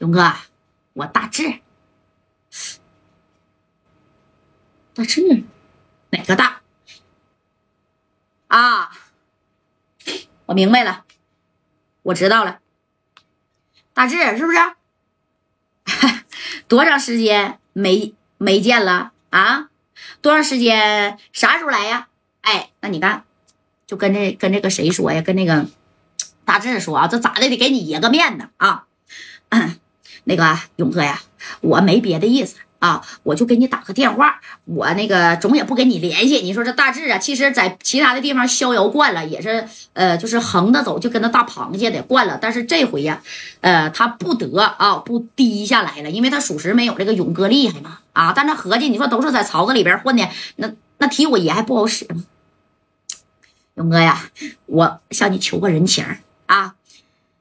勇哥，我大志，大志，哪个大？啊，我明白了，我知道了，大志是不是？多长时间没没见了啊？多长时间？啥时候来呀？哎，那你看，就跟这跟这个谁说呀？跟那个大志说啊，这咋的得给你爷个面子啊？那个勇哥呀，我没别的意思啊，我就给你打个电话，我那个总也不跟你联系。你说这大志啊，其实在其他的地方逍遥惯了，也是呃，就是横着走，就跟那大螃蟹的惯了。但是这回呀，呃，他不得啊，不低下来了，因为他属实没有这个勇哥厉害嘛啊。但他合计，你说都是在槽子里边混的，那那提我爷还不好使吗？勇哥呀，我向你求个人情啊。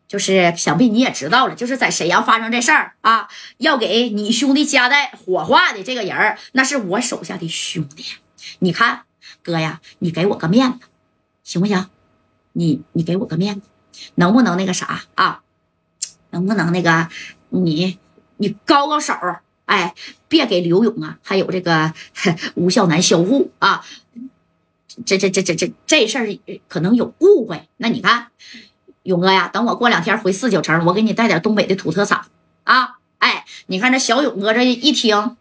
就是想必你也知道了，就是在沈阳发生这事儿啊，要给你兄弟夹带火化的这个人儿，那是我手下的兄弟。你看，哥呀，你给我个面子，行不行？你你给我个面子，能不能那个啥啊？能不能那个你你高高手？哎，别给刘勇啊，还有这个 吴孝南销户啊，这这这这这这事儿可能有误会。那你看。勇哥呀，等我过两天回四九城，我给你带点东北的土特产啊！哎，你看这小勇哥这一听，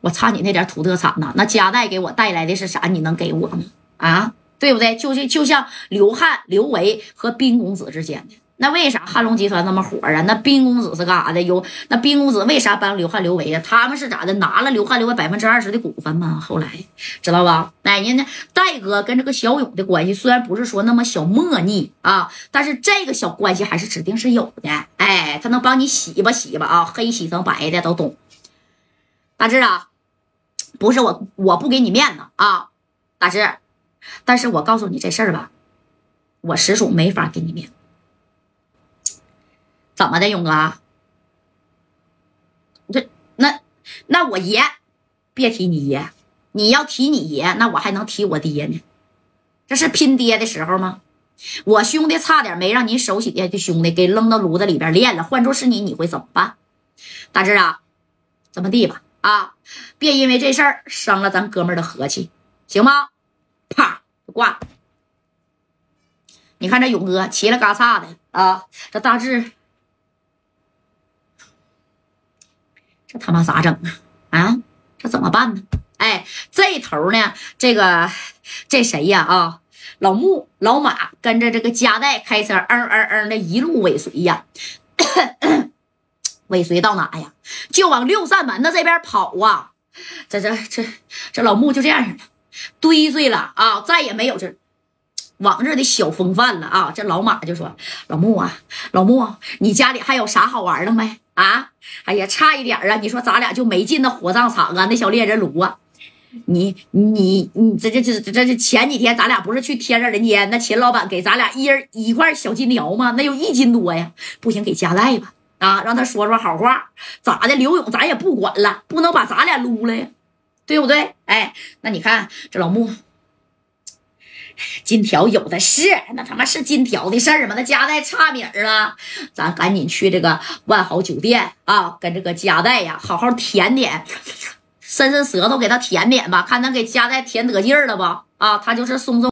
我差你那点土特产呢？那夹带给我带来的是啥？你能给我吗？啊，对不对？就是就像刘汉、刘维和冰公子之间的。那为啥汉龙集团那么火啊？那冰公子是干啥的？有那冰公子为啥帮刘汉、刘维呀？他们是咋的？拿了刘汉、刘维百分之二十的股份吗？后来知道吧？哎，人家戴哥跟这个小勇的关系虽然不是说那么小莫逆啊，但是这个小关系还是指定是有的。哎，他能帮你洗吧洗吧啊，黑洗成白的都懂。大志啊，不是我我不给你面子啊，大志，但是我告诉你这事儿吧，我实属没法给你面子。怎么的，勇哥？这那那我爷，别提你爷，你要提你爷，那我还能提我爹呢？这是拼爹的时候吗？我兄弟差点没让你手底下的兄弟给扔到炉子里边炼了。换做是你，你会怎么办？大志啊，这么地吧，啊，别因为这事儿伤了咱哥们的和气，行吗？啪，挂了。你看这勇哥齐了嘎嚓的啊，这大志。这他妈咋整啊？啊，这怎么办呢？哎，这头呢，这个这谁呀？啊，老穆、老马跟着这个加代开车，嗯嗯嗯的一路尾随呀，尾随到哪呀？就往六扇门的这边跑啊！这这这这老穆就这样式的，堆碎了啊，再也没有这往日的小风范了啊！这老马就说：“老穆啊，老穆，你家里还有啥好玩的没？”啊，哎呀，差一点啊！你说咱俩就没进那火葬场啊，那小猎人炉啊！你你你，这这这这这前几天咱俩不是去天上人间，那秦老板给咱俩一人一块小金条吗？那有一斤多呀！不行，给加代吧，啊，让他说说好话。咋的？刘勇咱也不管了，不能把咱俩撸了呀，对不对？哎，那你看这老穆。金条有的是，那他妈是金条的事儿吗？那加代差米儿了，咱赶紧去这个万豪酒店啊，跟这个加代呀好好舔舔，伸伸舌头给他舔舔吧，看能给加代舔得劲儿了吧？啊，他就是松松。